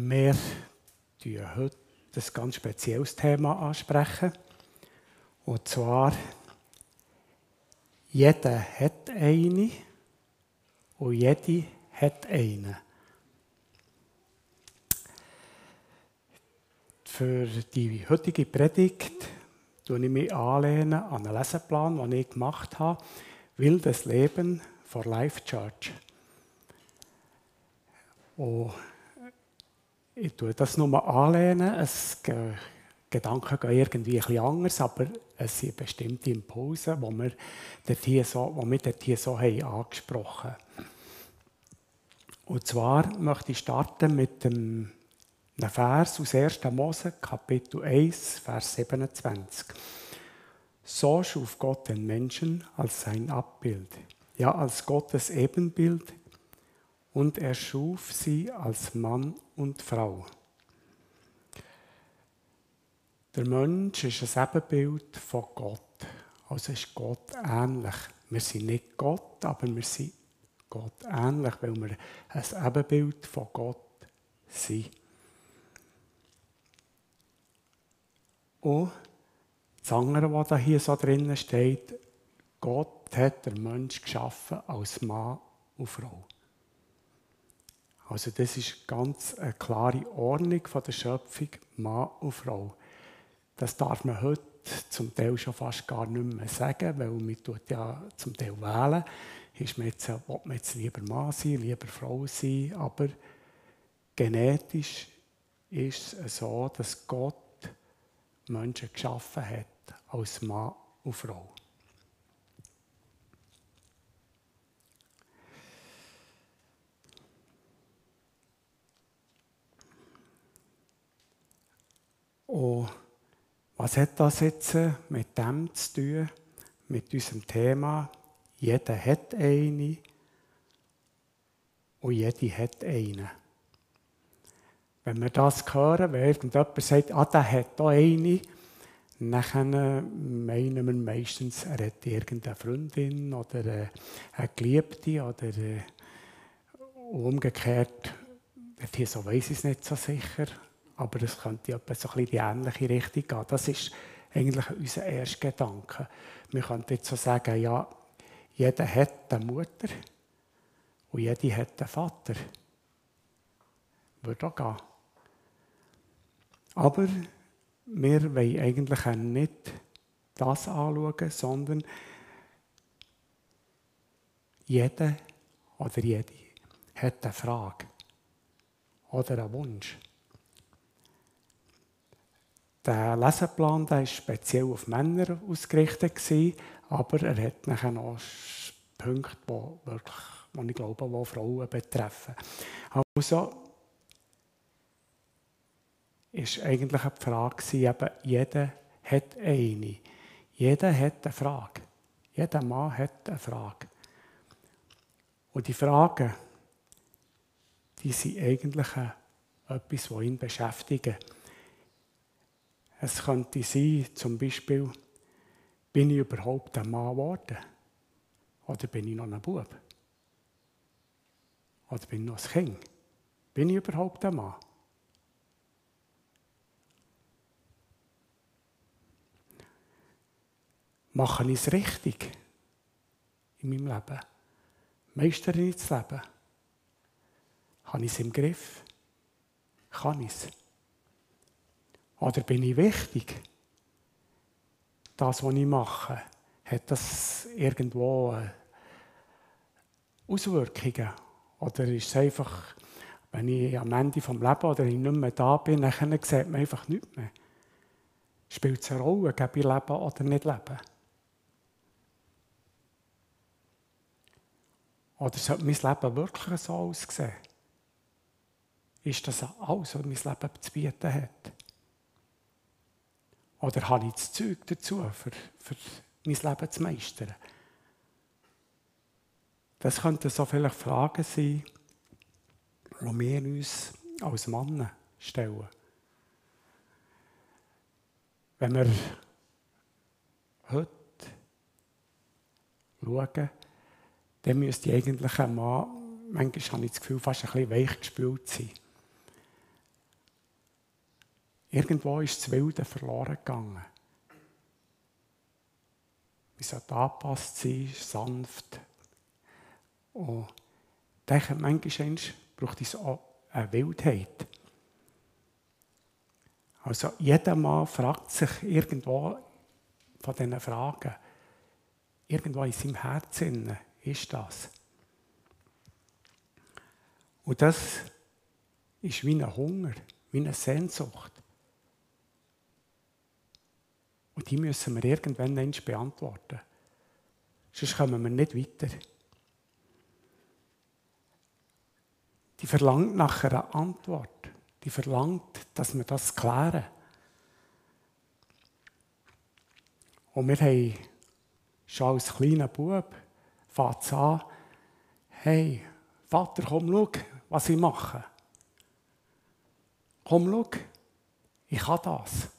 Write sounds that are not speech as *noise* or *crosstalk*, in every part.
Wir sprechen heute ein ganz spezielles Thema ansprechen. Und zwar, jeder hat eine und jede hat einen. Für die heutige Predigt tue ich mich an einen Leseplan, den ich gemacht habe. Wildes Leben for Life Church. Und ich tue das nur anlehnen. Es, Gedanken gehen irgendwie ein bisschen anders, aber es sind bestimmte Impulse, die wir dort hier so, die wir so haben angesprochen haben. Und zwar möchte ich starten mit dem einem Vers aus 1. Mose, Kapitel 1, Vers 27. So schuf Gott den Menschen als sein Abbild, ja als Gottes Ebenbild, und er schuf sie als Mann und Frau. Der Mensch ist ein Ebenbild von Gott. Also ist Gott ähnlich. Wir sind nicht Gott, aber wir sind Gott ähnlich, weil wir ein Ebenbild von Gott sind. Und das andere, was hier so drinnen steht, Gott hat den Mensch geschaffen als Mann und Frau. Also das ist ganz eine klare Ordnung von der Schöpfung, Mann und Frau. Das darf man heute zum Teil schon fast gar nicht mehr sagen, weil man tut ja zum Teil wählen. Ist man jetzt, will man jetzt lieber Mann sein, lieber Frau sein, aber genetisch ist es so, dass Gott Menschen geschaffen hat als Mann und Frau. Und was hat das jetzt mit dem zu tun, mit unserem Thema? Jeder hat eine und jede hat einen. Wenn wir das hören, wenn irgendjemand sagt, ah, der hat da eine, dann meinen wir meistens, er hat irgendeine Freundin oder äh, eine Geliebte oder äh, umgekehrt, hier so weiß ich es nicht so sicher, aber es könnte etwa so ein die ähnliche Richtung gehen. Das ist eigentlich unser erster Gedanke. Wir könnten jetzt so sagen, ja, jeder hat eine Mutter und jede hat einen Vater. Würde auch gehen. Aber wir wollen eigentlich nicht das anschauen, sondern jeder oder jede hat eine Frage oder einen Wunsch. Der Leseplan der war speziell auf Männer ausgerichtet, aber er hat nachher noch Punkte, die wirklich, die ich glaube, die Frauen betreffen. Also ist eigentlich die Frage, eben, jeder hat eine. Jeder hat eine Frage. Jeder Mann hat eine Frage. Und die Fragen, die sind eigentlich etwas, was ihn beschäftigen. Es könnte sein, zum Beispiel, bin ich überhaupt ein Mann geworden? Oder bin ich noch ein Bub? Oder bin ich noch ein Kind? Bin ich überhaupt ein Mann? Mache ich es richtig in meinem Leben? Meistere ich das Leben? Habe ich es im Griff? Kann ich es? Oder bin ich wichtig? Das, was ich mache, hat das irgendwo äh, Auswirkungen? Oder ist es einfach, wenn ich am Ende des Lebens oder ich nicht mehr da bin, dann sieht man einfach nichts mehr? Spielt es eine Rolle, ob ich leben oder nicht leben? Oder sollte mein Leben wirklich so aussehen? Ist das alles, was mein Leben zu bieten hat? Oder habe ich das Zeug dazu, für, für mein Leben zu meistern? Das könnten so viele Fragen sein, die wir uns als Mann stellen. Wenn wir heute schauen, dann müsste eigentlich ein Mann, manchmal habe ich das Gefühl, fast ein bisschen weich gespült sein. Irgendwo ist das Wilde verloren gegangen. Wir sollten angepasst sein, sanft. Und ich denke, manchmal braucht es auch eine Wildheit. Also jeder Mann fragt sich irgendwo von diesen Fragen, irgendwo in seinem Herzen ist das. Und das ist wie ein Hunger, wie eine Sehnsucht. Und die müssen wir irgendwann beantworten. Sonst kommen wir nicht weiter. Die verlangt nach einer Antwort. Die verlangt, dass wir das klären. Und wir haben schon als kleiner Bub fängt an, hey, Vater, komm, schau, was ich mache. Komm, schau, ich kann das.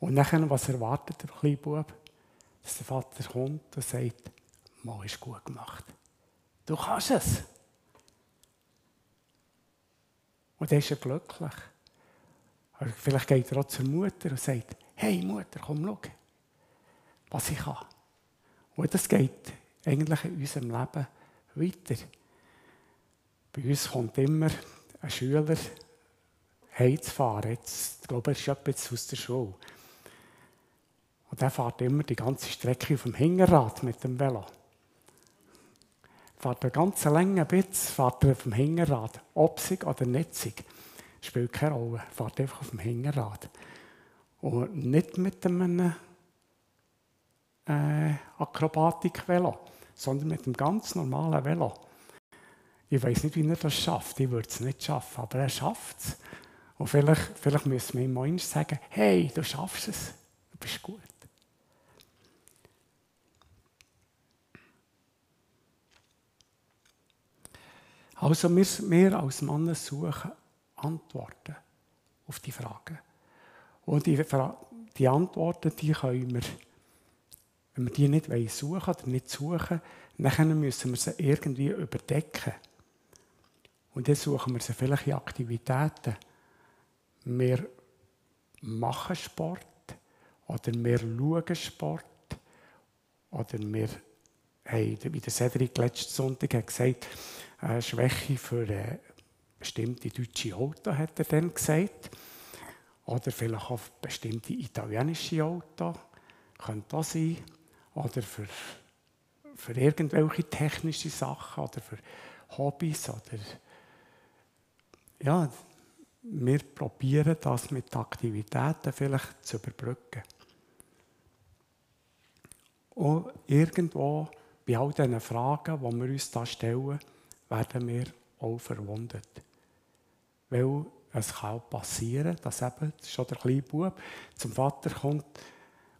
Und nachher, was erwartet der kleine Bub? Dass der Vater kommt und sagt, Mal ist gut gemacht. Du kannst es. Und dann ist er glücklich. Oder vielleicht geht er auch zur Mutter und sagt, hey Mutter, komm, schau, was ich kann. Und das geht eigentlich in unserem Leben weiter. Bei uns kommt immer ein Schüler heimzufahren. Jetzt, ich glaube, er ist jetzt aus der Schule. Der fährt immer die ganze Strecke auf dem Hinterrad mit dem Velo. Fährt eine ganze Länge Bitz, fährt er auf dem Hinterrad. Obsig oder netzig, spielt keine Rolle. Fährt einfach auf dem Hinterrad. Und nicht mit einem äh, Akrobatik-Velo, sondern mit einem ganz normalen Velo. Ich weiß nicht, wie er das schafft. Ich würde es nicht schaffen, aber er schafft es. Und vielleicht, vielleicht müssen wir ihm mal sagen, hey, du schaffst es, du bist gut. Also wir, wir als Männer suchen Antworten auf die Fragen. Und die, die Antworten, die können wir, wenn wir die nicht suchen oder nicht suchen, dann müssen wir sie irgendwie überdecken. Und dann suchen wir sie vielleicht in Aktivitäten. Wir machen Sport oder wir schauen Sport oder wir haben, wie der Cedric letzten Sonntag hat gesagt eine Schwäche für eine bestimmte deutsche Auto, hat er dann gesagt. Oder vielleicht auch bestimmte italienische Auto, könnte das sein. Oder für, für irgendwelche technische Sachen oder für Hobbys. Oder ja, wir probieren das mit Aktivitäten vielleicht zu überbrücken. Und irgendwo bei all diesen Fragen, die wir uns da stellen, werden wir auch verwundet. Weil es kann passieren, dass eben schon der kleine Bub zum Vater kommt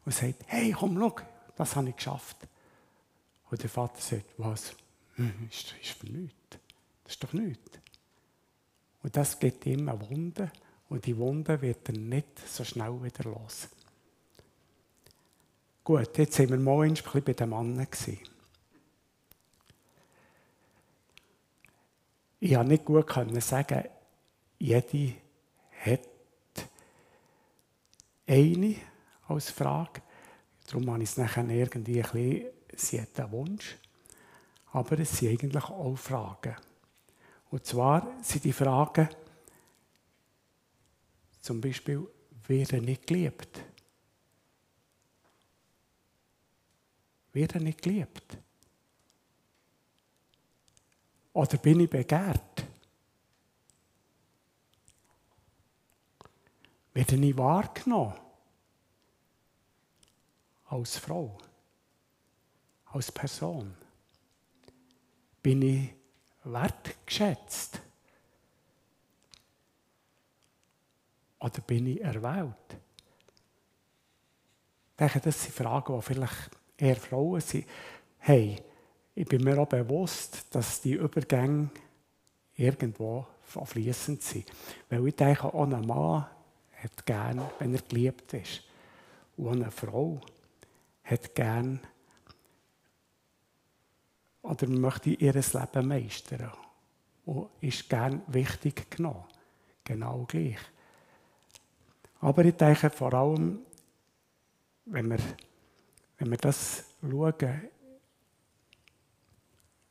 und sagt, hey, komm, schau, das habe ich geschafft. Und der Vater sagt, was? Hm, ist, für nichts. Das ist doch nichts. Und das geht immer Wunde und die Wunde wird dann nicht so schnell wieder los. Gut, jetzt sind wir mal ein bisschen bei dem Mann. Ich konnte nicht gut sagen, jede hat eine als Frage. Darum habe ich es nachher irgendwie ein bisschen, sie hat einen Wunsch. Aber es sind eigentlich auch Fragen. Und zwar sind die Fragen zum Beispiel, wer nicht geliebt? Wer nicht geliebt? Oder bin ich begehrt? Werde ich wahrgenommen? Als Frau? Als Person? Bin ich wertgeschätzt? Oder bin ich erwählt? Ich denke, das sind Fragen, die vielleicht eher Frauen sind. Hey, ich bin mir auch bewusst, dass die Übergänge irgendwo fließend sind. Weil ich denke, auch ein Mann hat gern, wenn er geliebt ist. Und eine Frau hat gern oder möchte ihr Leben meistern und ist gern wichtig genommen. Genau gleich. Aber ich denke vor allem, wenn wir, wenn wir das schauen,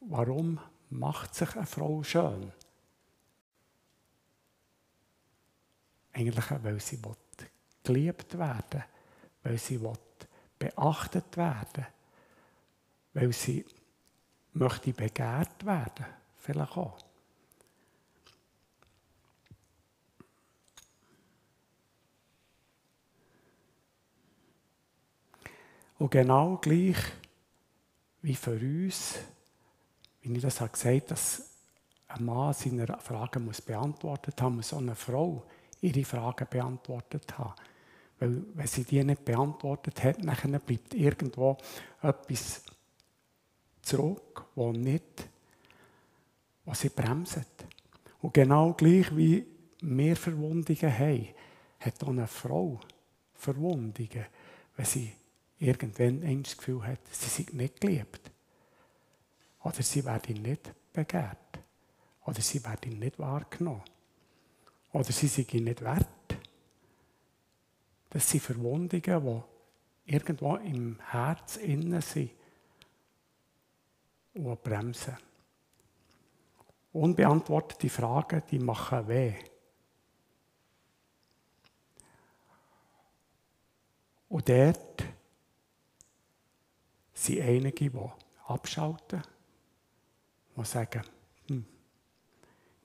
warum macht sich eine Frau schön? Eigentlich, weil sie geliebt werden will, weil sie beachtet werden weil sie möchte begehrt werden, vielleicht auch. Und genau gleich wie für uns, ich das habe gesagt dass ein Mann seine Fragen muss beantwortet haben, muss auch eine Frau ihre Fragen beantwortet haben. Weil wenn sie die nicht beantwortet hat, dann bleibt irgendwo etwas zurück, wo nicht, was sie bremset. Und genau gleich wie wir Verwundungen haben, hat auch eine Frau Verwundungen, wenn sie irgendwann das Gefühl hat, sie sei nicht geliebt. Oder sie werden nicht begehrt. Oder sie werden nicht wahrgenommen. Oder sie sind nicht wert. Das sind Verwundungen, die irgendwo im Herz innen sind und bremsen. Unbeantwortete Fragen, die machen weh. Und dort sind einige, die abschalten, die sagen, hm,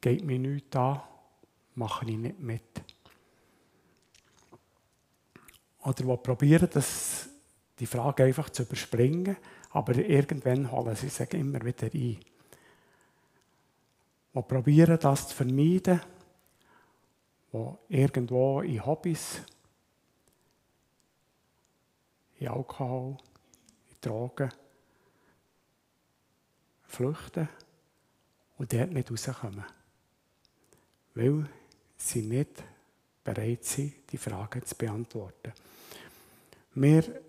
geht mir nichts an, mache ich nicht mit. Oder die probieren, das, die Frage einfach zu überspringen, aber irgendwann holen sie sich immer wieder ein. Die probieren, das zu vermeiden, die irgendwo in Hobbys, in Alkohol, Drogen flüchten und dort nicht rauskommen. Weil sie nicht bereit sind, die Fragen zu beantworten. Wir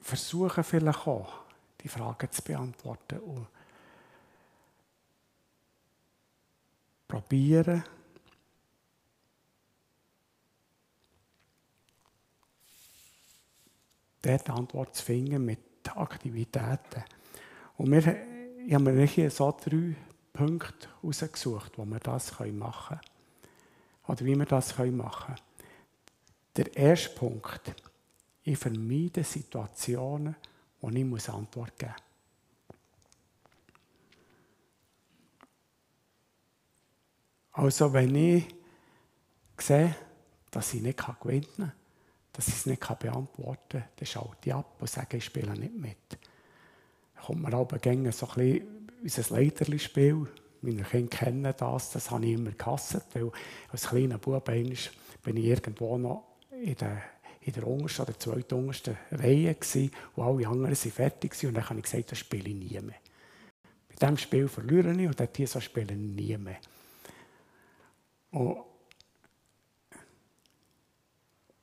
versuchen vielleicht auch, die Fragen zu beantworten und probieren, dort Antwort zu finden mit Aktivitäten. Und wir, ich habe mir hier so drei Punkte herausgesucht, wo wir das machen können. Oder wie wir das machen können. Der erste Punkt, ich vermeide Situationen, wo ich Antwort geben muss. Also wenn ich sehe, dass ich nicht gewinnen kann, dass ich es nicht beantworten kann, dann schalte ich ab und sage, ich spiele nicht mit. Kommt mir aber gerne so ein bisschen unser Leiterli-Spiel. Meine Kinder kennen das, das habe ich immer gehasst, weil als kleiner Bub bin ich irgendwo noch in der, in der untersten oder zweiten untersten Reihe gewesen, wo alle anderen sind fertig waren und dann habe ich gesagt, das spiele ich nie mehr. Bei diesem Spiel verliere ich und dort hier spiele ich nie mehr. Und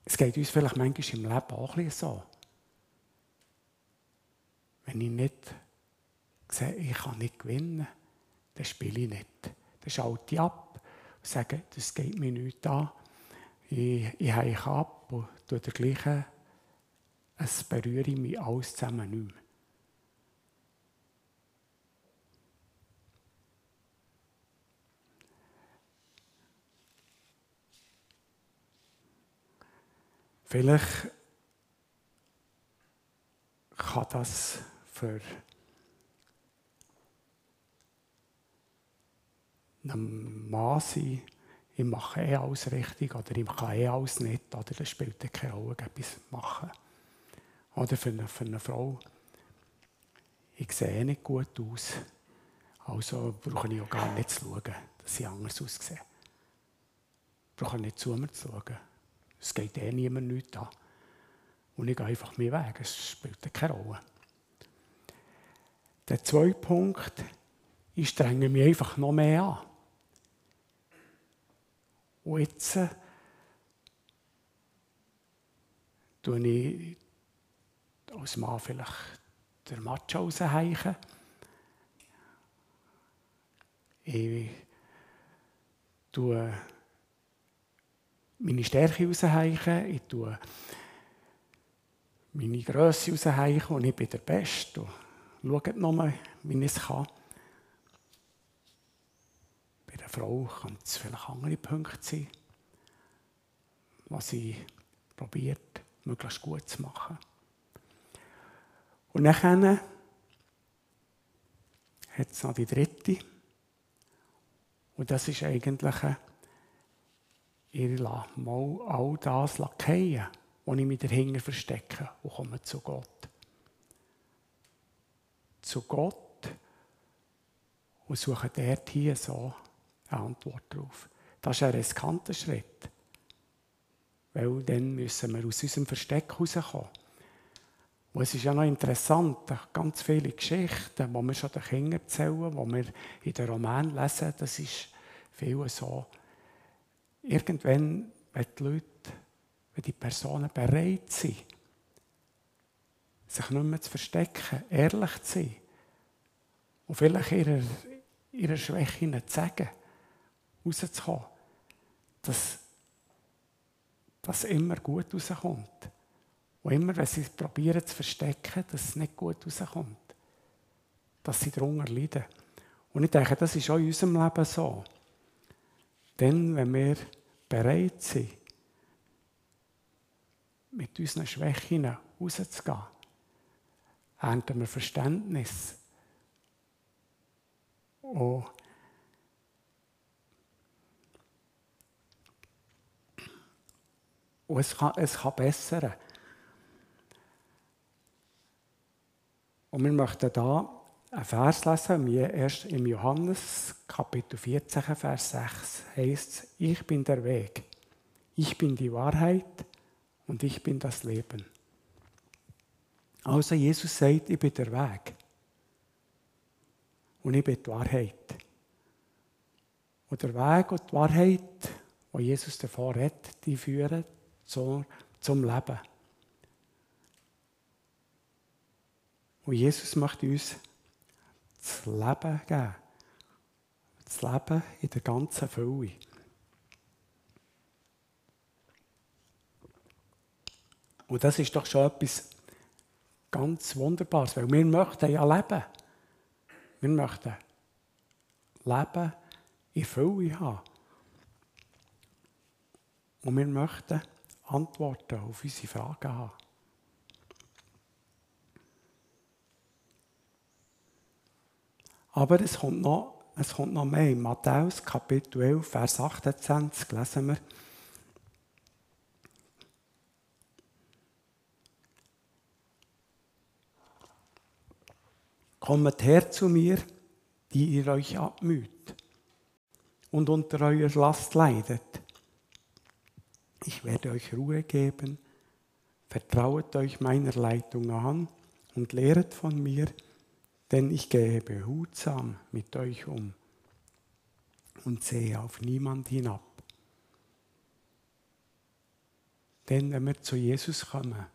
es geht uns vielleicht manchmal im Leben auch ein bisschen so. Wenn ich nicht sehe, ich kann nicht gewinnen, dann spiele ich nicht. Dann schalte ich ab und sage, das geht mir nicht an. Ich, ich heike ab und tue dergleichen. Es berühre mich alles zusammen nicht mehr. Vielleicht kann das für einen Mann sein, ich mache eh alles richtig oder ich kann eh alles nicht, oder das spielt keine Rolle, etwas machen. Oder für eine, für eine Frau, ich sehe eh nicht gut aus, also brauche ich auch gar nicht zu schauen, dass ich anders aussehe. Ich brauche nicht zu mir zu schauen. Es geht eh niemand nichts an. Und ich gehe einfach meinen Weg. Es spielt keine Rolle. Der zweite Punkt, ich strenge mich einfach noch mehr an. Und jetzt äh, tue ich als Mann vielleicht der Macho rausheichen. Ich tue meine Stärke rausheichen, ich tue meine Größe rausheichen und ich bin der Beste. Schaut nochmal, wie ich es kann. Bei einer Frau kann es vielleicht andere Punkte sein, was sie probiert, möglichst gut zu machen. Und dann hat es noch die dritte. Und das ist eigentlich, ich lasse mal all das fallen, wo ich mich dahinter verstecke und komme zu Gott. Zu Gott und suche dort hier so eine Antwort drauf. Das ist ein riskanter Schritt. Weil dann müssen wir aus unserem Versteck rauskommen. Und es ist ja noch interessant, ganz viele Geschichten, die wir schon den Kindern erzählen, die wir in den Romanen lesen, das ist viel so. Irgendwann, wenn die Leute, wenn die Personen bereit sind, sich nicht mehr zu verstecken, ehrlich zu sein und vielleicht ihre, ihre Schwächen zu sagen, rauszukommen, dass das immer gut rauskommt. Und immer, wenn sie es probieren zu verstecken, dass es nicht gut rauskommt. Dass sie darunter leiden. Und ich denke, das ist auch in unserem Leben so. Denn wenn wir bereit sind, mit unseren Schwächen rauszugehen, ernten wir Verständnis. Und Und es kann, es kann bessern. Und wir möchten da einen Vers lesen, erst im Johannes Kapitel 14, Vers 6 heißt es, ich bin der Weg, ich bin die Wahrheit und ich bin das Leben. Also Jesus sagt, ich bin der Weg und ich bin die Wahrheit. Und der Weg und die Wahrheit, wo Jesus davor hat, die führen zum Leben. Und Jesus möchte uns das Leben geben. Das Leben in der ganzen Fülle. Und das ist doch schon etwas ganz Wunderbares, weil wir möchten ja leben. Wir möchten Leben in Fülle haben. Und wir möchten Antworten auf unsere Fragen haben. Aber es kommt noch, es kommt noch mehr. In Matthäus Kapitel 11, Vers 28 lesen wir. Kommt her zu mir, die ihr euch abmüht und unter eurer Last leidet. Ich werde euch Ruhe geben. Vertrauet euch meiner Leitung an und lehret von mir, denn ich gehe behutsam mit euch um und sehe auf niemand hinab. Denn wenn wir zu Jesus kommen,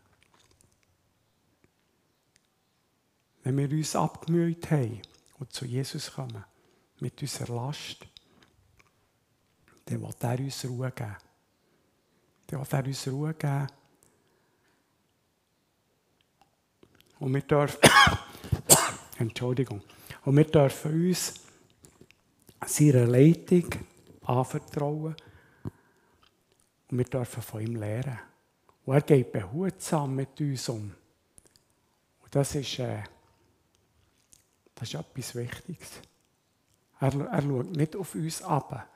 wenn wir uns abgemüht haben und zu Jesus kommen, mit unserer Last, dann wird er uns Ruhe geben. Dann wird er uns Ruhe geben. Und wir dürfen *coughs* Entschuldigung. Und wir dürfen uns seiner Leitung anvertrauen und wir dürfen von ihm lernen. Und er geht behutsam mit uns um. Und das ist, äh, das ist etwas Wichtiges. Er, er schaut nicht auf uns ab.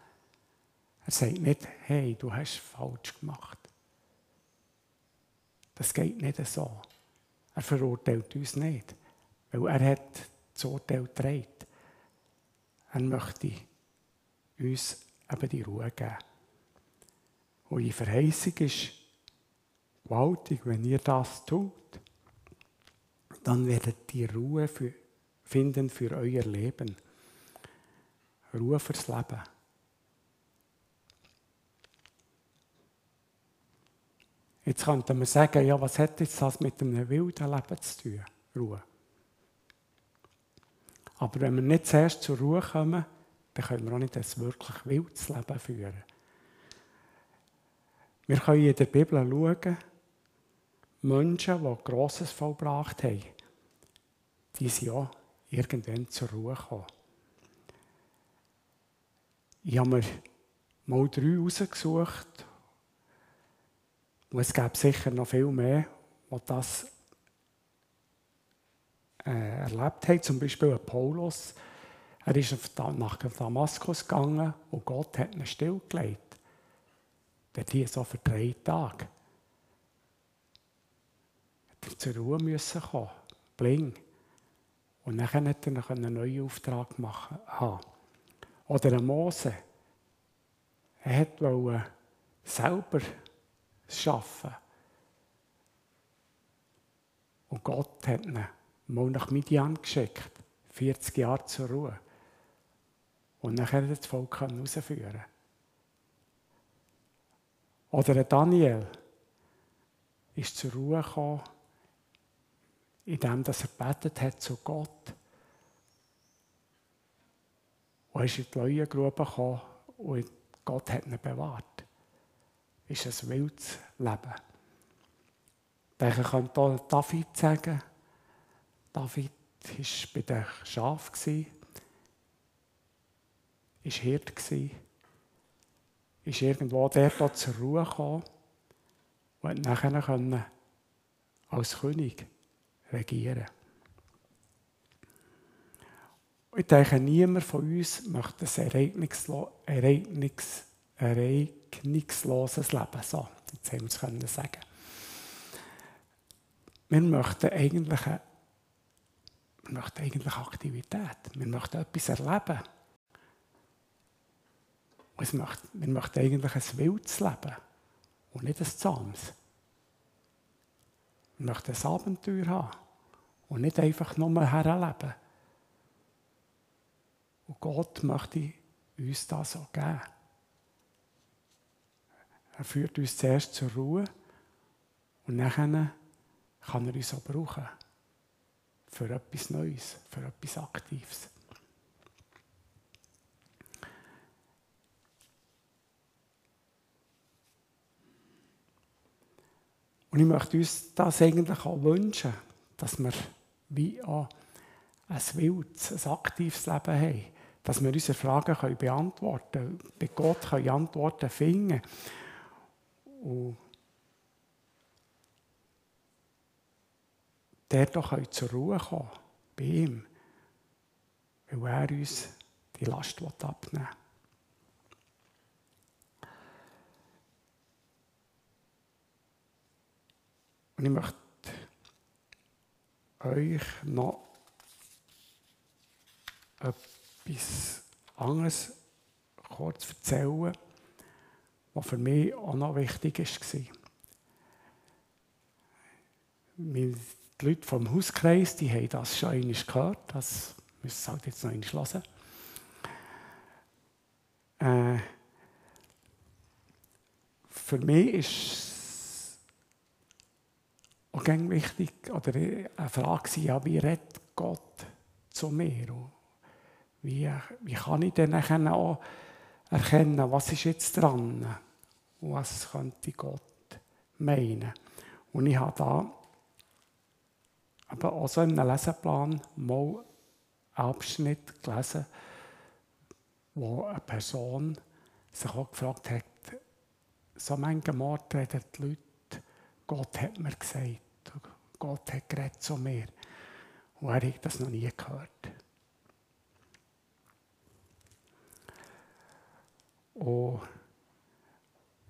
Er sagt nicht, hey, du hast falsch gemacht. Das geht nicht so. Er verurteilt uns nicht. Weil er hat das Urteil getragen. Er möchte uns eben die Ruhe geben. Und die Verheißung ist gewaltig, wenn ihr das tut, dann werdet ihr Ruhe für, finden für euer Leben. Ruhe fürs Leben. Jetzt könnte man sagen, ja, was hat jetzt das mit einem wilden Leben zu tun? Ruhe. Aber wenn wir nicht zuerst zur Ruhe kommen, dann können wir auch nicht ein wirklich wildes Leben führen. Wir können in der Bibel schauen, Menschen, die Grosses vollbracht haben, die sind auch irgendwann zur Ruhe gekommen. Ich habe mir mal drei rausgesucht. Und es gäbe sicher noch viel mehr, die das äh, erlebt haben. Zum Beispiel Paulus. Er ist nach Damaskus gegangen und Gott hat ihn stillgelegt. Dort hier so für drei Tage. Hat er zur Ruhe müssen kommen. Bling. Und dann konnte er einen neuen Auftrag machen. Haben. Oder ein Mose. Er wollte selber arbeiten. Und Gott hat ihn mal nach Midian geschickt. 40 Jahre zur Ruhe. Und dann konnte er das Volk herausführen. Oder Daniel ist zur Ruhe gekommen, indem er betet hat zu Gott. Und ist in die Leuengrube gekommen und Gott hat ihn bewahrt. Ist ein wildes Leben. Ich könnte David sagen, David war bei den Schafen, war Hirt, ist irgendwo dort zur Ruhe gekommen und nachher können als König regieren. Ich denke, niemand von uns möchte ein ereignislo Ereignis ereignisloses Leben. So, jetzt haben wir es können sagen. Wir möchten eigentlich, wir möchten eigentlich Aktivität. Wir möchten etwas erleben. Und möchte, wir möchten eigentlich ein wildes Leben und nicht ein zahmes. Wir möchten ein Abenteuer haben und nicht einfach nur herleben. Und Gott möchte uns das auch geben. Er führt uns zuerst zur Ruhe und nachher kann er uns auch brauchen. Für etwas Neues, für etwas Aktives. Und ich möchte uns das eigentlich auch wünschen, dass wir wie auch ein wildes, ein aktives Leben haben. Dass wir unsere Fragen beantworten können, bei Gott können Antworten finden und der doch zur Ruhe kommen bei ihm, weil er uns die Last abnehmen will. Und ich möchte euch noch etwas anderes kurz erzählen, was für mich auch noch wichtig war. Die Leute vom Hauskreis, die haben das schon einmal gehört, das müssen Sie halt jetzt noch einmal hören. Äh, für mich ist auch ganz wichtig, oder eine Frage war ja, wie redet Gott zu mir? Und wie, wie kann ich dann auch erkennen, was ist jetzt dran? Und was könnte Gott meinen? Und ich habe da aber auch so in einem Leseplan mal einen Abschnitt gelesen, wo eine Person sich auch gefragt hat, so manche Mord reden die Leute, Gott hat mir gesagt. Gott hat geredet zu mir. Und er hat das noch nie gehört. Und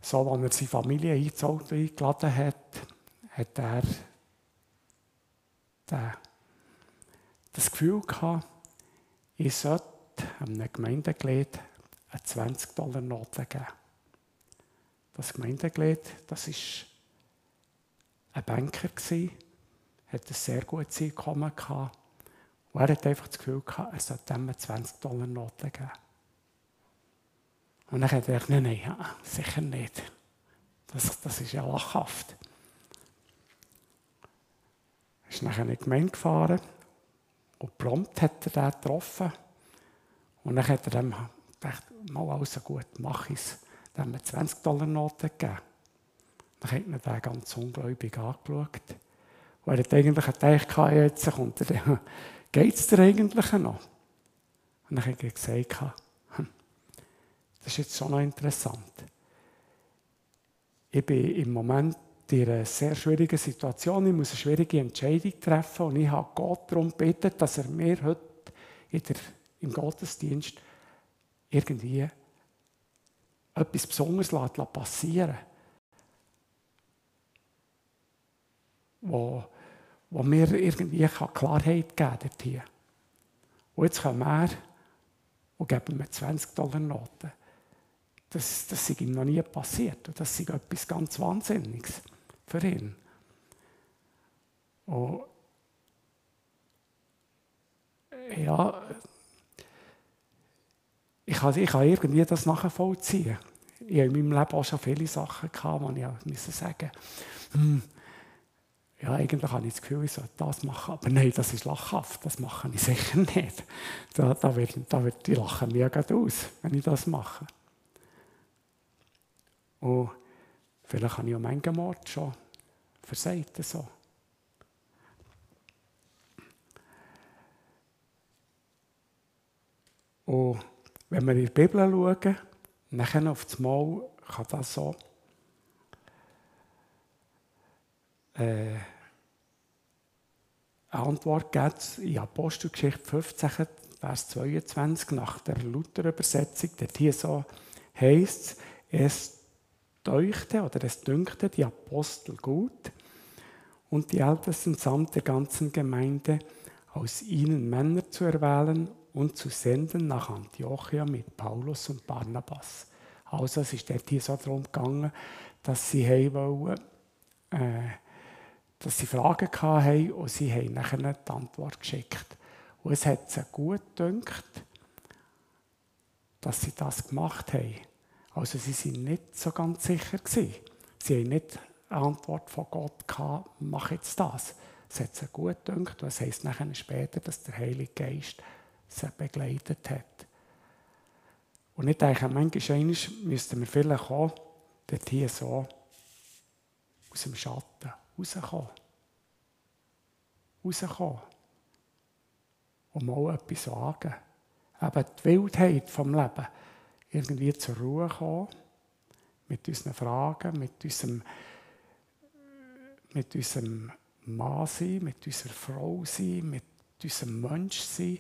so, als er seine Familie eingeladen hat, hat er das Gefühl gehabt, ich sollte einem Gemeindeglied eine 20-Dollar-Note geben. Das Gemeindeglied, das war ein Banker, hat ein sehr gutes Einkommen gehabt. Und er hat einfach das Gefühl gehabt, er sollte ihm 20 Dollar Noten geben. Und dann hat er gesagt, nein, nein, sicher nicht. Das, das ist ja lachhaft. Er ist nachher in die Gemeinde gefahren und prompt hat er den getroffen. Und dann hat er ihm gedacht, mal alles gut, mach es. Dann haben wir 20 Dollar Noten gegeben. Dann hat man den ganz ungläubig angeschaut. Und er hat eigentlich gedacht, jetzt kommt er, geht es dir eigentlich noch? Und dann hat er gesagt, hm, das ist jetzt schon noch interessant. Ich bin im Moment in einer sehr schwierigen Situation. Ich muss eine schwierige Entscheidung treffen und ich habe Gott darum gebeten, dass er mir heute der, im Gottesdienst irgendwie etwas Besonderes passieren lässt. Wo, wo mir irgendwie Klarheit geben kann. Und jetzt kommt er und gibt mir 20 Dollar Noten. Das, das ist ihm noch nie passiert. Und das ist etwas ganz Wahnsinniges für ihn. Und ja, ich kann, ich kann irgendwie das nachvollziehen. Ich habe in meinem Leben auch schon viele Sachen gehabt, wo ich musste sagen hm, ja, eigentlich habe ich das Gefühl, ich sollte das machen. Aber nein, das ist lachhaft, das mache ich sicher *laughs* nicht. Da, da, wird, da wird die lachen mir gerade aus, wenn ich das mache. Und vielleicht habe ich auch manchen Mord schon versagt. So. Und wenn wir in die Bibel schauen, nachher auf das Mal kann das so äh, Antwort gibt in Apostelgeschichte 15, Vers 22 nach der Luther-Übersetzung. Dort hier so heißt es, deuchte oder es dünkte die Apostel gut und die Ältesten samt der ganzen Gemeinde aus ihnen Männer zu erwählen und zu senden nach Antiochia mit Paulus und Barnabas. Also es ist dort hier so darum gegangen, dass sie wollen, äh, dass sie Fragen hatten und sie haben nachher die Antwort geschickt. Und es hat sie gut gedacht, dass sie das gemacht haben. Also sie sind nicht so ganz sicher gewesen. Sie haben nicht eine Antwort von Gott gehabt, mach jetzt das. Es hat sie gut gedacht und es heisst nachher später, dass der Heilige Geist sie begleitet hat. Und ich denke, manchmal müssten wir vielleicht auch dort hier so aus dem Schatten rauskommen. Rauskommen. Und mal etwas sagen. Eben die Wildheit vom Leben. Irgendwie zur Ruhe kommen. Mit unseren Fragen, mit unserem, mit unserem Mann sein, mit unserer Frau sein, mit unserem Mensch sein.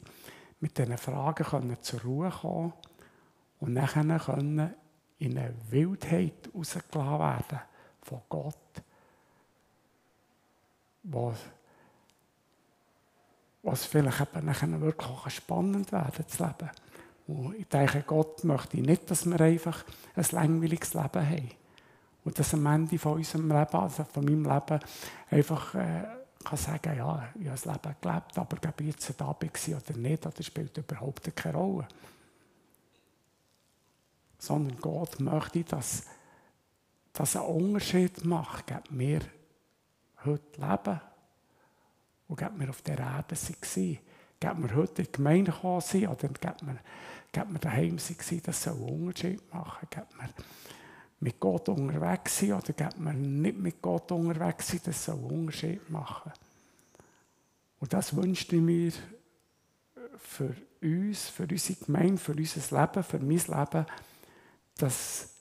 Mit diesen Fragen können zur Ruhe kommen. Und nachher können in eine Wildheit rausgelassen werden von Gott was, was vielleicht eben nachher wirklich spannend werden das Leben. Und ich denke, Gott möchte nicht, dass wir einfach ein langweiliges Leben haben. Und dass am Ende von unserem Leben, also von meinem Leben, einfach äh, kann sagen, ja, ich habe das Leben gelebt, aber ob ich jetzt da bin oder nicht, das spielt überhaupt keine Rolle. Sondern Gott möchte, dass das einen Unterschied macht, gibt mir heute leben und gab mir auf der Erde waren. Gab mir heute in die Gemeinde gekommen sein oder gab mir, gab mir daheim sein, das soll einen Unterschied machen. Gab mir mit Gott unterwegs sein oder gab mir nicht mit Gott unterwegs sein, das soll einen Unterschied machen. Und das wünschte ich mir für uns, für unsere Gemeinde, für unser Leben, für mein Leben, dass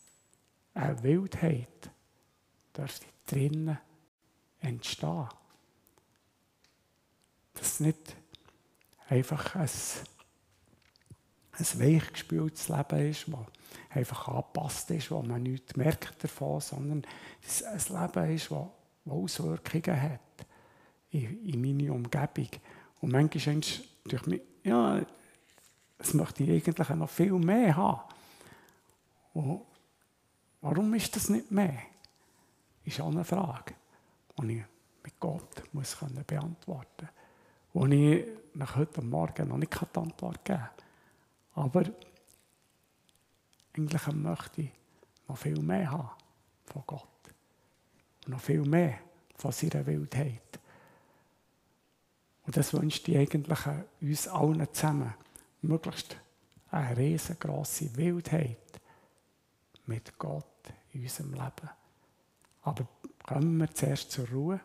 eine Wildheit dürfte drinnen entstehen. Dass es nicht einfach ein, ein weichgespültes Leben ist, das einfach angepasst ist, wo man nichts merkt davon, sondern es ein Leben ist, das Auswirkungen hat in, in meine Umgebung. Und manchmal durch mich, ja, das möchte ich eigentlich noch viel mehr haben. Und warum ist das nicht mehr? Ist auch eine Frage die ich mit Gott muss können beantworten muss. Die ich nach heute Morgen noch nicht die Antwort geben kann. Aber eigentlich möchte ich noch viel mehr haben von Gott. Und noch viel mehr von seiner Wildheit. Und das wünscht ich eigentlich uns allen zusammen. Möglichst eine riesengroße Wildheit mit Gott in unserem Leben. Aber kommen wir zuerst zur Ruhe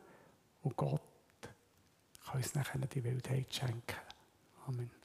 und Gott kann uns nachher die Wildheit schenken. Amen.